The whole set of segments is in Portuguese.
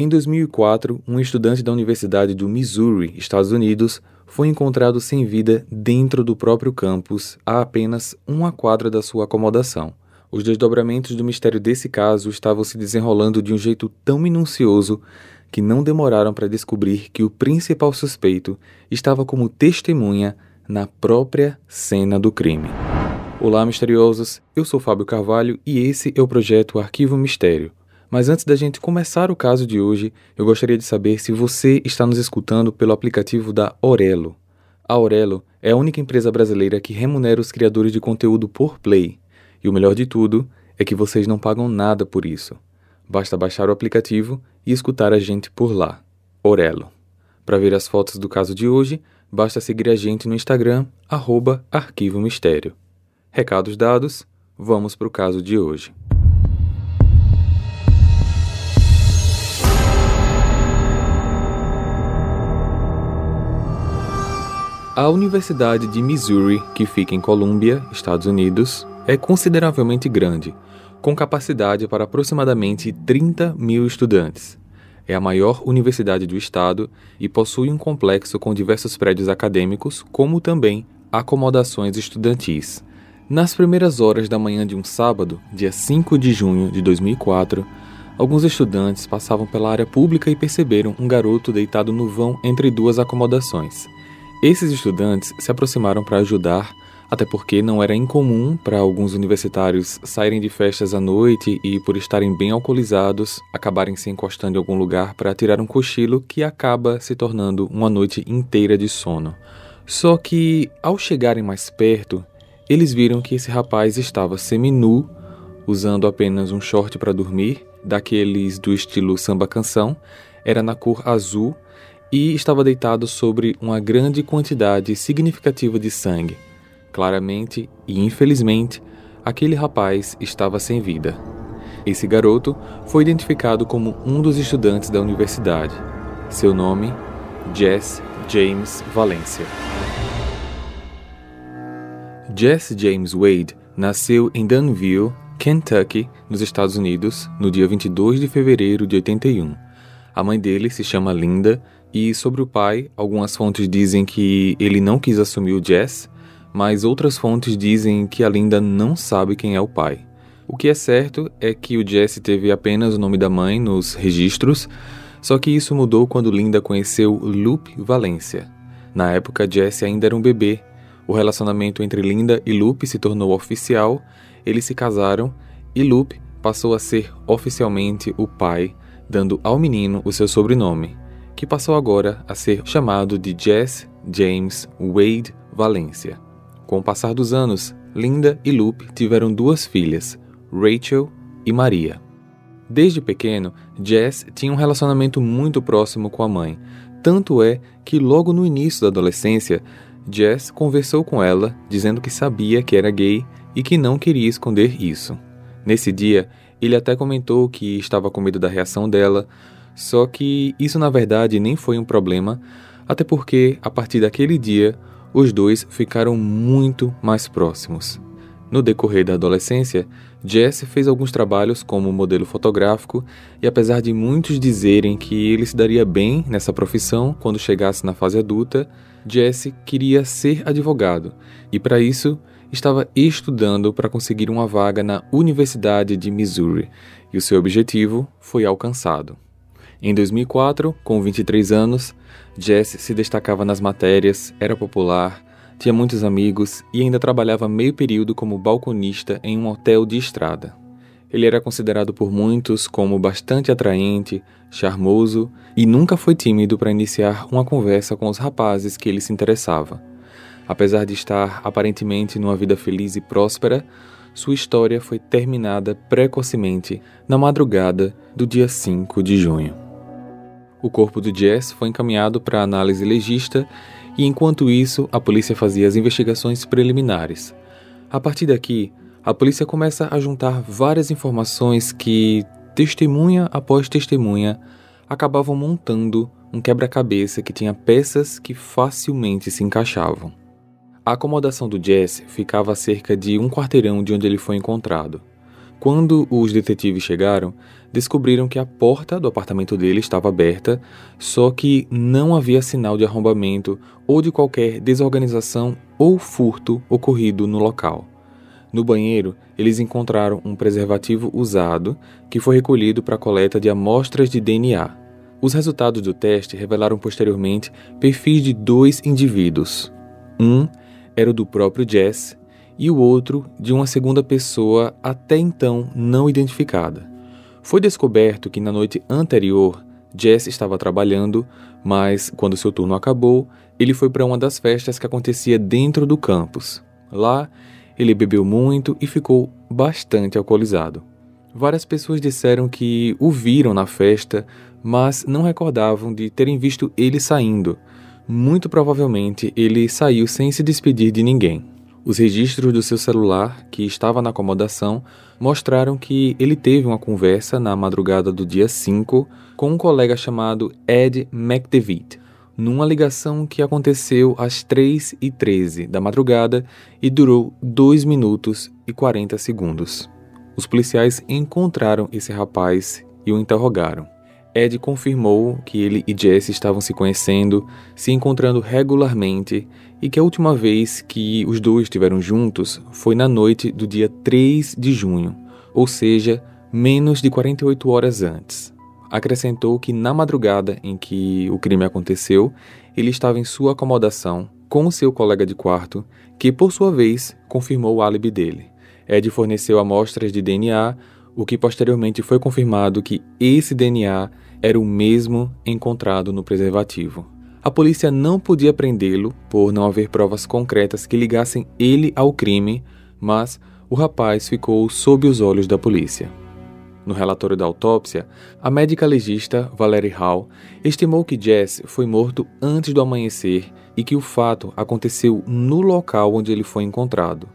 Em 2004, um estudante da Universidade do Missouri, Estados Unidos, foi encontrado sem vida dentro do próprio campus, a apenas uma quadra da sua acomodação. Os desdobramentos do mistério desse caso estavam se desenrolando de um jeito tão minucioso que não demoraram para descobrir que o principal suspeito estava como testemunha na própria cena do crime. Olá, misteriosos! Eu sou Fábio Carvalho e esse é o projeto Arquivo Mistério. Mas antes da gente começar o caso de hoje, eu gostaria de saber se você está nos escutando pelo aplicativo da Orelo. A Orelo é a única empresa brasileira que remunera os criadores de conteúdo por play. E o melhor de tudo é que vocês não pagam nada por isso. Basta baixar o aplicativo e escutar a gente por lá. Orelo. Para ver as fotos do caso de hoje, basta seguir a gente no Instagram, arroba Arquivo Mistério. Recados dados, vamos para o caso de hoje. A Universidade de Missouri, que fica em Columbia, Estados Unidos, é consideravelmente grande, com capacidade para aproximadamente 30 mil estudantes. É a maior universidade do estado e possui um complexo com diversos prédios acadêmicos, como também acomodações estudantis. Nas primeiras horas da manhã de um sábado, dia 5 de junho de 2004, alguns estudantes passavam pela área pública e perceberam um garoto deitado no vão entre duas acomodações. Esses estudantes se aproximaram para ajudar, até porque não era incomum para alguns universitários saírem de festas à noite e, por estarem bem alcoolizados, acabarem se encostando em algum lugar para tirar um cochilo que acaba se tornando uma noite inteira de sono. Só que, ao chegarem mais perto, eles viram que esse rapaz estava seminu, usando apenas um short para dormir, daqueles do estilo samba canção, era na cor azul e estava deitado sobre uma grande quantidade significativa de sangue. Claramente e infelizmente, aquele rapaz estava sem vida. Esse garoto foi identificado como um dos estudantes da universidade. Seu nome, Jess James Valencia. Jess James Wade nasceu em Danville, Kentucky, nos Estados Unidos, no dia 22 de fevereiro de 81. A mãe dele se chama Linda e sobre o pai, algumas fontes dizem que ele não quis assumir o Jess, mas outras fontes dizem que a Linda não sabe quem é o pai. O que é certo é que o Jesse teve apenas o nome da mãe nos registros, só que isso mudou quando Linda conheceu Lupe Valência. Na época, Jesse ainda era um bebê. O relacionamento entre Linda e Lupe se tornou oficial, eles se casaram e Lupe passou a ser oficialmente o pai, dando ao menino o seu sobrenome que passou agora a ser chamado de Jess James Wade Valencia. Com o passar dos anos, Linda e Lupe tiveram duas filhas, Rachel e Maria. Desde pequeno, Jess tinha um relacionamento muito próximo com a mãe, tanto é que logo no início da adolescência, Jess conversou com ela dizendo que sabia que era gay e que não queria esconder isso. Nesse dia, ele até comentou que estava com medo da reação dela, só que isso na verdade nem foi um problema, até porque a partir daquele dia os dois ficaram muito mais próximos. No decorrer da adolescência, Jesse fez alguns trabalhos como modelo fotográfico e apesar de muitos dizerem que ele se daria bem nessa profissão quando chegasse na fase adulta, Jesse queria ser advogado e para isso estava estudando para conseguir uma vaga na Universidade de Missouri e o seu objetivo foi alcançado. Em 2004, com 23 anos, Jess se destacava nas matérias, era popular, tinha muitos amigos e ainda trabalhava meio período como balconista em um hotel de estrada. Ele era considerado por muitos como bastante atraente, charmoso e nunca foi tímido para iniciar uma conversa com os rapazes que ele se interessava. Apesar de estar aparentemente numa vida feliz e próspera, sua história foi terminada precocemente na madrugada do dia 5 de junho. O corpo do Jess foi encaminhado para análise legista e, enquanto isso, a polícia fazia as investigações preliminares. A partir daqui, a polícia começa a juntar várias informações que, testemunha após testemunha, acabavam montando um quebra-cabeça que tinha peças que facilmente se encaixavam. A acomodação do Jess ficava a cerca de um quarteirão de onde ele foi encontrado. Quando os detetives chegaram, descobriram que a porta do apartamento dele estava aberta, só que não havia sinal de arrombamento ou de qualquer desorganização ou furto ocorrido no local. No banheiro, eles encontraram um preservativo usado que foi recolhido para a coleta de amostras de DNA. Os resultados do teste revelaram posteriormente perfis de dois indivíduos. Um era o do próprio Jess e o outro de uma segunda pessoa até então não identificada. Foi descoberto que na noite anterior Jess estava trabalhando, mas quando seu turno acabou, ele foi para uma das festas que acontecia dentro do campus. Lá, ele bebeu muito e ficou bastante alcoolizado. Várias pessoas disseram que o viram na festa, mas não recordavam de terem visto ele saindo. Muito provavelmente ele saiu sem se despedir de ninguém. Os registros do seu celular, que estava na acomodação, mostraram que ele teve uma conversa na madrugada do dia 5 com um colega chamado Ed McDevitt, numa ligação que aconteceu às 3h13 da madrugada e durou 2 minutos e 40 segundos. Os policiais encontraram esse rapaz e o interrogaram. Ed confirmou que ele e Jesse estavam se conhecendo, se encontrando regularmente e que a última vez que os dois estiveram juntos foi na noite do dia 3 de junho, ou seja, menos de 48 horas antes. Acrescentou que na madrugada em que o crime aconteceu, ele estava em sua acomodação com seu colega de quarto, que por sua vez confirmou o álibi dele. Ed forneceu amostras de DNA, o que posteriormente foi confirmado que esse DNA era o mesmo encontrado no preservativo. A polícia não podia prendê-lo por não haver provas concretas que ligassem ele ao crime, mas o rapaz ficou sob os olhos da polícia. No relatório da autópsia, a médica legista Valerie Hall estimou que Jess foi morto antes do amanhecer e que o fato aconteceu no local onde ele foi encontrado.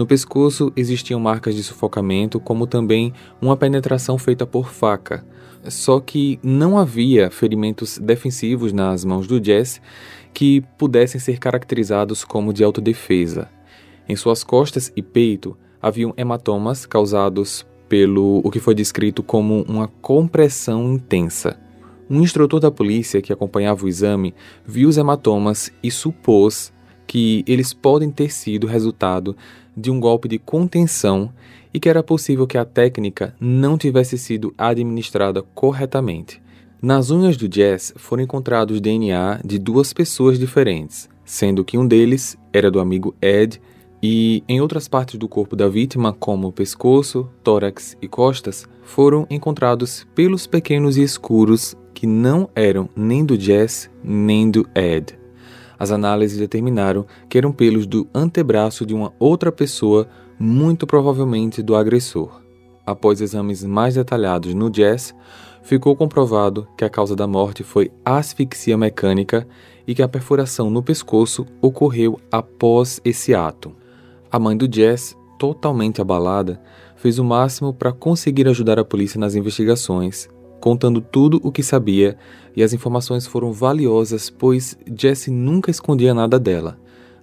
No pescoço existiam marcas de sufocamento, como também uma penetração feita por faca, só que não havia ferimentos defensivos nas mãos do Jess que pudessem ser caracterizados como de autodefesa. Em suas costas e peito haviam hematomas causados pelo o que foi descrito como uma compressão intensa. Um instrutor da polícia que acompanhava o exame viu os hematomas e supôs que eles podem ter sido resultado de um golpe de contenção e que era possível que a técnica não tivesse sido administrada corretamente. Nas unhas do Jess foram encontrados DNA de duas pessoas diferentes, sendo que um deles era do amigo Ed e em outras partes do corpo da vítima, como pescoço, tórax e costas, foram encontrados pelos pequenos e escuros que não eram nem do Jess nem do Ed. As análises determinaram que eram pelos do antebraço de uma outra pessoa muito provavelmente do agressor. Após exames mais detalhados no Jazz, ficou comprovado que a causa da morte foi asfixia mecânica e que a perfuração no pescoço ocorreu após esse ato. A mãe do Jazz, totalmente abalada, fez o máximo para conseguir ajudar a polícia nas investigações, contando tudo o que sabia, e as informações foram valiosas, pois Jesse nunca escondia nada dela.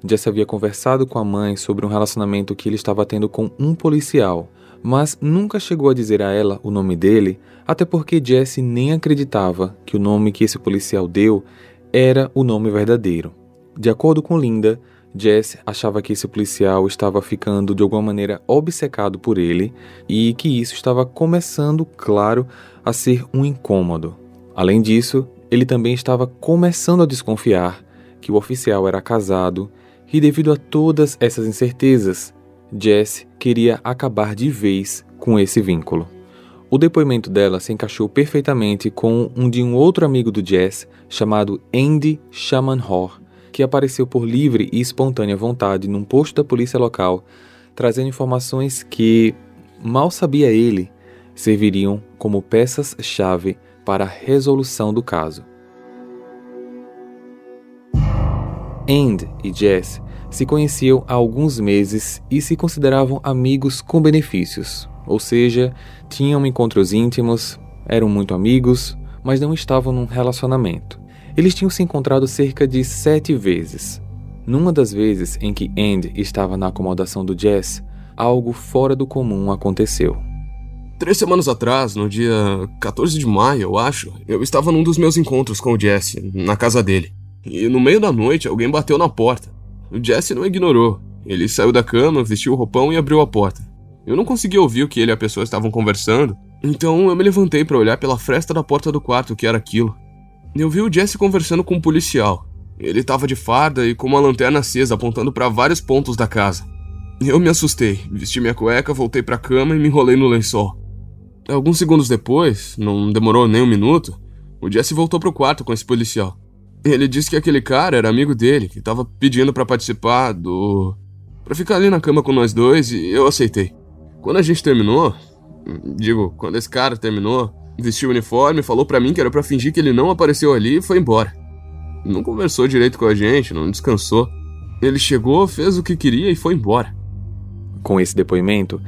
Jesse havia conversado com a mãe sobre um relacionamento que ele estava tendo com um policial, mas nunca chegou a dizer a ela o nome dele, até porque Jesse nem acreditava que o nome que esse policial deu era o nome verdadeiro. De acordo com Linda, Jesse achava que esse policial estava ficando de alguma maneira obcecado por ele e que isso estava começando, claro, a ser um incômodo. Além disso, ele também estava começando a desconfiar que o oficial era casado e devido a todas essas incertezas, Jess queria acabar de vez com esse vínculo. O depoimento dela se encaixou perfeitamente com um de um outro amigo do Jess chamado Andy Shamanhor, que apareceu por livre e espontânea vontade num posto da polícia local, trazendo informações que, mal sabia ele, serviriam como peças-chave para a resolução do caso. End e Jess se conheciam há alguns meses e se consideravam amigos com benefícios, ou seja, tinham encontros íntimos, eram muito amigos, mas não estavam num relacionamento. Eles tinham se encontrado cerca de sete vezes. Numa das vezes em que End estava na acomodação do Jess, algo fora do comum aconteceu. Três semanas atrás, no dia 14 de maio, eu acho, eu estava num dos meus encontros com o Jesse, na casa dele. E no meio da noite, alguém bateu na porta. O Jesse não ignorou. Ele saiu da cama, vestiu o roupão e abriu a porta. Eu não consegui ouvir o que ele e a pessoa estavam conversando, então eu me levantei para olhar pela fresta da porta do quarto o que era aquilo. Eu vi o Jesse conversando com um policial. Ele estava de farda e com uma lanterna acesa apontando para vários pontos da casa. Eu me assustei, vesti minha cueca, voltei para a cama e me enrolei no lençol. Alguns segundos depois, não demorou nem um minuto, o Jesse voltou pro quarto com esse policial. Ele disse que aquele cara era amigo dele, que estava pedindo para participar do. para ficar ali na cama com nós dois e eu aceitei. Quando a gente terminou, digo, quando esse cara terminou, vestiu o uniforme, falou para mim que era para fingir que ele não apareceu ali e foi embora. Não conversou direito com a gente, não descansou. Ele chegou, fez o que queria e foi embora. Com esse depoimento,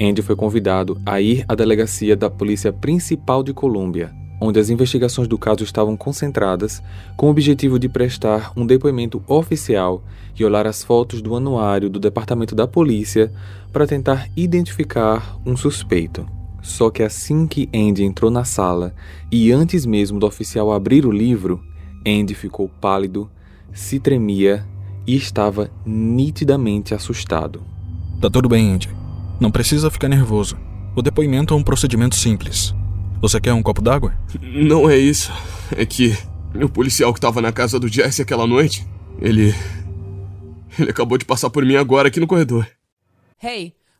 Andy foi convidado a ir à delegacia da Polícia Principal de Colômbia, onde as investigações do caso estavam concentradas, com o objetivo de prestar um depoimento oficial e olhar as fotos do anuário do Departamento da Polícia para tentar identificar um suspeito. Só que assim que Andy entrou na sala e antes mesmo do oficial abrir o livro, Andy ficou pálido, se tremia e estava nitidamente assustado. Tá tudo bem, Andy. Não precisa ficar nervoso. O depoimento é um procedimento simples. Você quer um copo d'água? Não é isso. É que o policial que estava na casa do Jesse aquela noite, ele. Ele acabou de passar por mim agora aqui no corredor. Hey,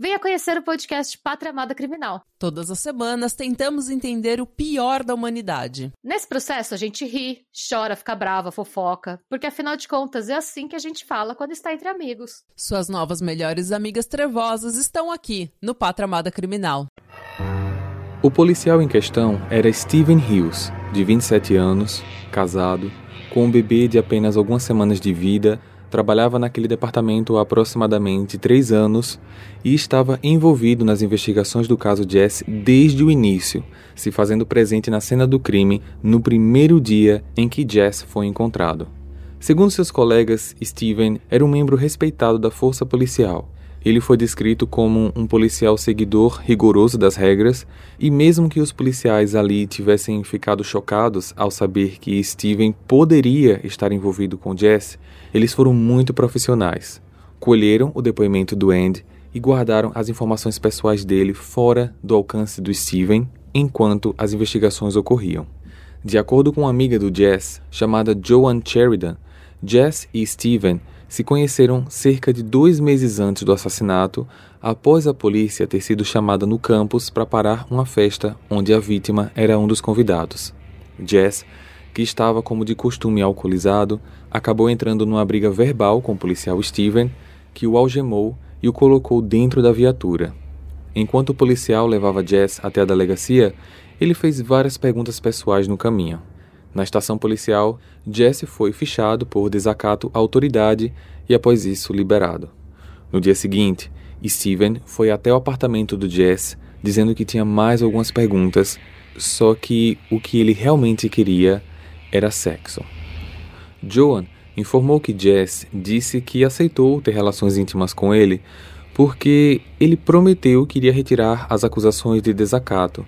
venha conhecer o podcast Pátria Amada Criminal. Todas as semanas tentamos entender o pior da humanidade. Nesse processo a gente ri, chora, fica brava, fofoca, porque afinal de contas é assim que a gente fala quando está entre amigos. Suas novas melhores amigas trevosas estão aqui no Pátria Amada Criminal. O policial em questão era Steven Hughes, de 27 anos, casado, com um bebê de apenas algumas semanas de vida, trabalhava naquele departamento há aproximadamente três anos e estava envolvido nas investigações do caso Jess desde o início, se fazendo presente na cena do crime no primeiro dia em que Jess foi encontrado. Segundo seus colegas, Steven era um membro respeitado da força policial ele foi descrito como um policial seguidor rigoroso das regras, e mesmo que os policiais ali tivessem ficado chocados ao saber que Steven poderia estar envolvido com Jess, eles foram muito profissionais. Colheram o depoimento do Andy e guardaram as informações pessoais dele fora do alcance do Steven enquanto as investigações ocorriam. De acordo com uma amiga do Jess, chamada Joan Sheridan, Jess e Steven se conheceram cerca de dois meses antes do assassinato, após a polícia ter sido chamada no campus para parar uma festa onde a vítima era um dos convidados. Jess, que estava como de costume alcoolizado, acabou entrando numa briga verbal com o policial Steven, que o algemou e o colocou dentro da viatura. Enquanto o policial levava Jess até a delegacia, ele fez várias perguntas pessoais no caminho. Na estação policial, Jesse foi fichado por desacato à autoridade e, após isso, liberado. No dia seguinte, Steven foi até o apartamento do Jess dizendo que tinha mais algumas perguntas, só que o que ele realmente queria era sexo. Joan informou que Jess disse que aceitou ter relações íntimas com ele porque ele prometeu que iria retirar as acusações de desacato,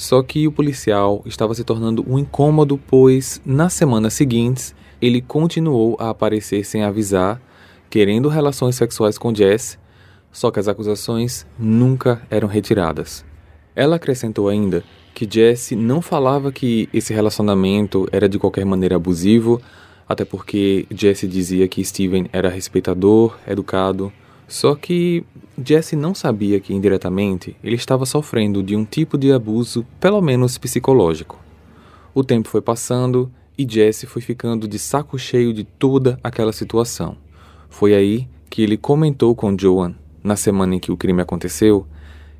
só que o policial estava se tornando um incômodo, pois nas semanas seguintes ele continuou a aparecer sem avisar, querendo relações sexuais com Jess, só que as acusações nunca eram retiradas. Ela acrescentou ainda que Jesse não falava que esse relacionamento era de qualquer maneira abusivo, até porque Jesse dizia que Steven era respeitador, educado, só que Jesse não sabia que indiretamente ele estava sofrendo de um tipo de abuso, pelo menos psicológico. O tempo foi passando e Jesse foi ficando de saco cheio de toda aquela situação. Foi aí que ele comentou com Joan, na semana em que o crime aconteceu,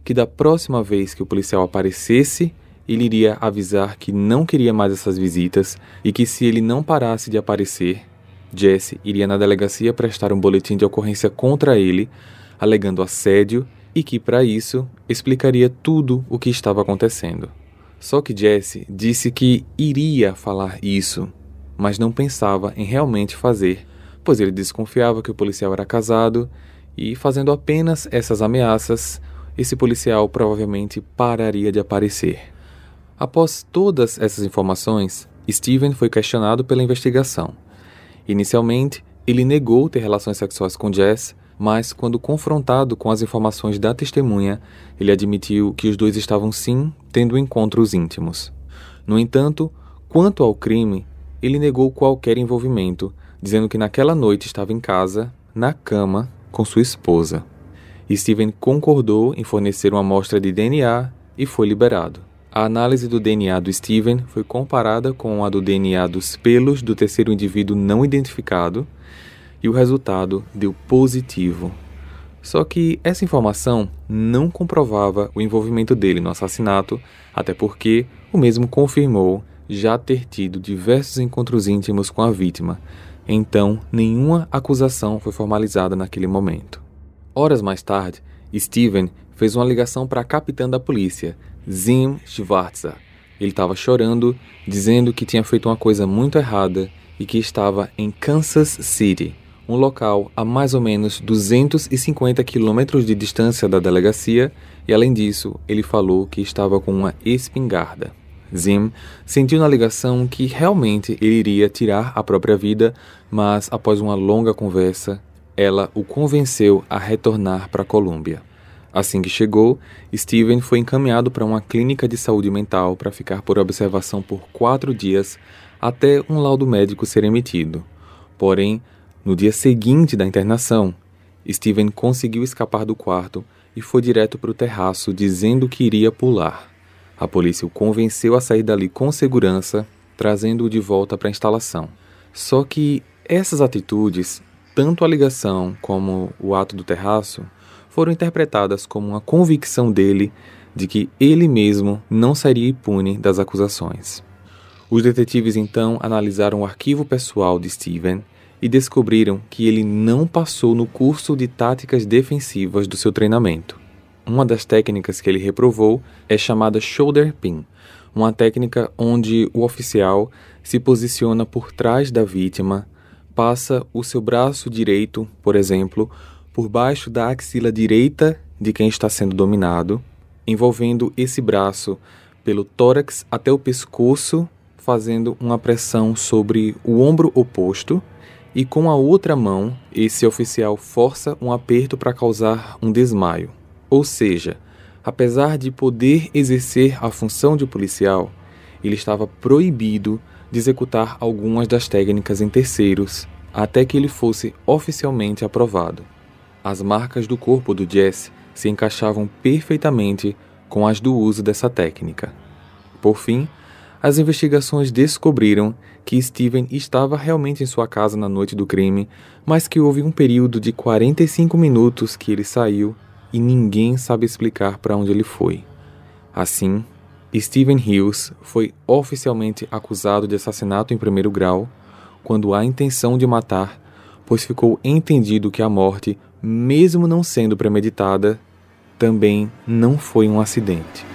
que da próxima vez que o policial aparecesse, ele iria avisar que não queria mais essas visitas e que se ele não parasse de aparecer, Jesse iria na delegacia prestar um boletim de ocorrência contra ele, alegando assédio e que, para isso, explicaria tudo o que estava acontecendo. Só que Jesse disse que iria falar isso, mas não pensava em realmente fazer, pois ele desconfiava que o policial era casado e, fazendo apenas essas ameaças, esse policial provavelmente pararia de aparecer. Após todas essas informações, Steven foi questionado pela investigação. Inicialmente, ele negou ter relações sexuais com Jess, mas quando confrontado com as informações da testemunha, ele admitiu que os dois estavam sim tendo encontros íntimos. No entanto, quanto ao crime, ele negou qualquer envolvimento, dizendo que naquela noite estava em casa, na cama, com sua esposa. Steven concordou em fornecer uma amostra de DNA e foi liberado. A análise do DNA do Steven foi comparada com a do DNA dos pelos do terceiro indivíduo não identificado e o resultado deu positivo. Só que essa informação não comprovava o envolvimento dele no assassinato, até porque o mesmo confirmou já ter tido diversos encontros íntimos com a vítima. Então, nenhuma acusação foi formalizada naquele momento. Horas mais tarde, Steven fez uma ligação para a capitã da polícia, Zim Schwarzer. Ele estava chorando, dizendo que tinha feito uma coisa muito errada e que estava em Kansas City, um local a mais ou menos 250 quilômetros de distância da delegacia, e além disso, ele falou que estava com uma espingarda. Zim sentiu na ligação que realmente ele iria tirar a própria vida, mas após uma longa conversa, ela o convenceu a retornar para a Colômbia. Assim que chegou, Steven foi encaminhado para uma clínica de saúde mental para ficar por observação por quatro dias até um laudo médico ser emitido. Porém, no dia seguinte da internação, Steven conseguiu escapar do quarto e foi direto para o terraço dizendo que iria pular. A polícia o convenceu a sair dali com segurança, trazendo-o de volta para a instalação. Só que essas atitudes, tanto a ligação como o ato do terraço, foram interpretadas como uma convicção dele de que ele mesmo não seria impune das acusações. Os detetives então analisaram o arquivo pessoal de Steven e descobriram que ele não passou no curso de táticas defensivas do seu treinamento. Uma das técnicas que ele reprovou é chamada shoulder pin, uma técnica onde o oficial se posiciona por trás da vítima, passa o seu braço direito, por exemplo, por baixo da axila direita de quem está sendo dominado, envolvendo esse braço pelo tórax até o pescoço, fazendo uma pressão sobre o ombro oposto, e com a outra mão, esse oficial força um aperto para causar um desmaio. Ou seja, apesar de poder exercer a função de policial, ele estava proibido de executar algumas das técnicas em terceiros até que ele fosse oficialmente aprovado. As marcas do corpo do Jesse se encaixavam perfeitamente com as do uso dessa técnica. Por fim, as investigações descobriram que Steven estava realmente em sua casa na noite do crime, mas que houve um período de 45 minutos que ele saiu e ninguém sabe explicar para onde ele foi. Assim, Steven Hills foi oficialmente acusado de assassinato em primeiro grau quando há intenção de matar, pois ficou entendido que a morte mesmo não sendo premeditada, também não foi um acidente.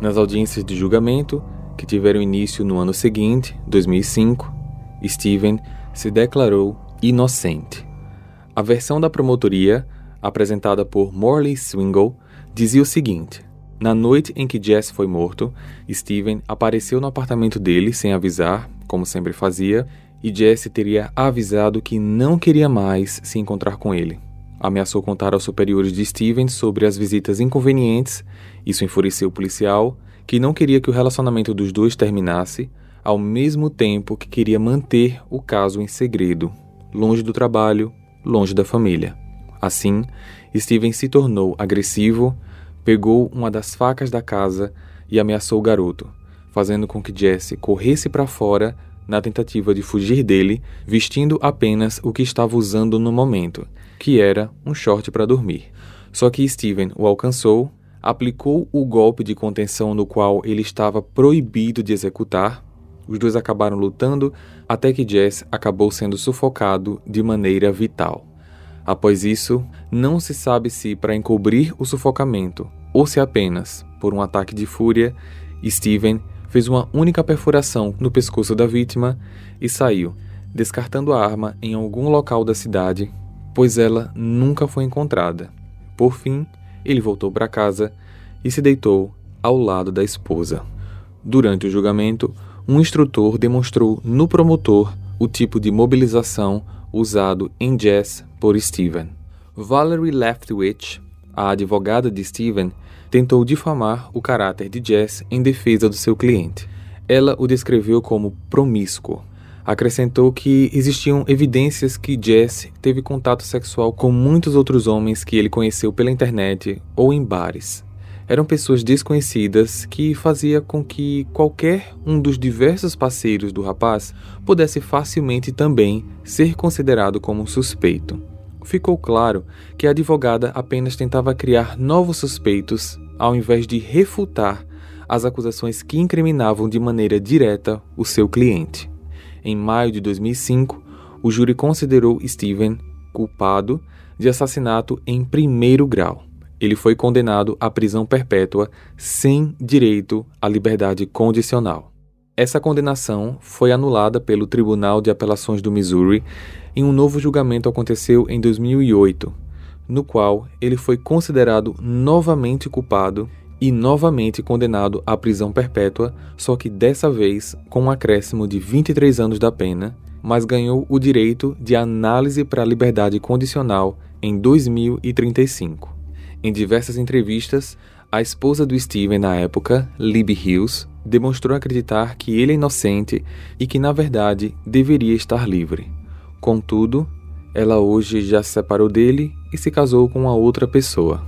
Nas audiências de julgamento, que tiveram início no ano seguinte, 2005, Steven se declarou inocente. A versão da promotoria, apresentada por Morley Swingle, dizia o seguinte: Na noite em que Jess foi morto, Steven apareceu no apartamento dele sem avisar, como sempre fazia, e Jesse teria avisado que não queria mais se encontrar com ele. Ameaçou contar aos superiores de Steven sobre as visitas inconvenientes, isso enfureceu o policial, que não queria que o relacionamento dos dois terminasse, ao mesmo tempo que queria manter o caso em segredo, longe do trabalho, longe da família. Assim, Steven se tornou agressivo, pegou uma das facas da casa e ameaçou o garoto, fazendo com que Jesse corresse para fora na tentativa de fugir dele, vestindo apenas o que estava usando no momento, que era um short para dormir. Só que Steven o alcançou, aplicou o golpe de contenção no qual ele estava proibido de executar. Os dois acabaram lutando até que Jess acabou sendo sufocado de maneira vital. Após isso, não se sabe se para encobrir o sufocamento ou se apenas, por um ataque de fúria, Steven fez uma única perfuração no pescoço da vítima e saiu, descartando a arma em algum local da cidade, pois ela nunca foi encontrada. Por fim, ele voltou para casa e se deitou ao lado da esposa. Durante o julgamento, um instrutor demonstrou no promotor o tipo de mobilização usado em Jess por Steven. Valerie Leftwich, a advogada de Steven, tentou difamar o caráter de Jess em defesa do seu cliente. Ela o descreveu como promíscuo. Acrescentou que existiam evidências que Jess teve contato sexual com muitos outros homens que ele conheceu pela internet ou em bares. Eram pessoas desconhecidas que fazia com que qualquer um dos diversos parceiros do rapaz pudesse facilmente também ser considerado como suspeito ficou claro que a advogada apenas tentava criar novos suspeitos ao invés de refutar as acusações que incriminavam de maneira direta o seu cliente. Em maio de 2005, o júri considerou Steven culpado de assassinato em primeiro grau. Ele foi condenado à prisão perpétua sem direito à liberdade condicional. Essa condenação foi anulada pelo Tribunal de Apelações do Missouri em um novo julgamento aconteceu em 2008, no qual ele foi considerado novamente culpado e novamente condenado à prisão perpétua, só que dessa vez com um acréscimo de 23 anos da pena, mas ganhou o direito de análise para a liberdade condicional em 2035. Em diversas entrevistas, a esposa do Steven na época, Libby Hills, demonstrou acreditar que ele é inocente e que na verdade deveria estar livre. Contudo, ela hoje já se separou dele e se casou com uma outra pessoa.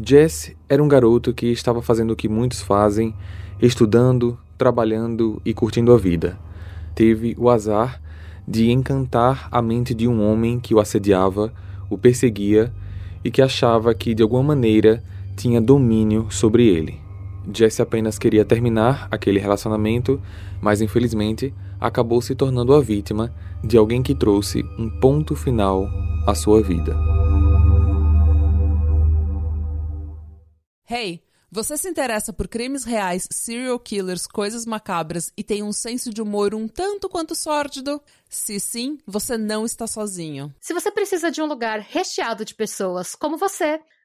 Jesse era um garoto que estava fazendo o que muitos fazem, estudando, trabalhando e curtindo a vida. Teve o azar de encantar a mente de um homem que o assediava, o perseguia e que achava que de alguma maneira tinha domínio sobre ele. Jesse apenas queria terminar aquele relacionamento, mas infelizmente acabou se tornando a vítima de alguém que trouxe um ponto final à sua vida. Hey, você se interessa por crimes reais, serial killers, coisas macabras e tem um senso de humor um tanto quanto sórdido? Se sim, você não está sozinho. Se você precisa de um lugar recheado de pessoas como você,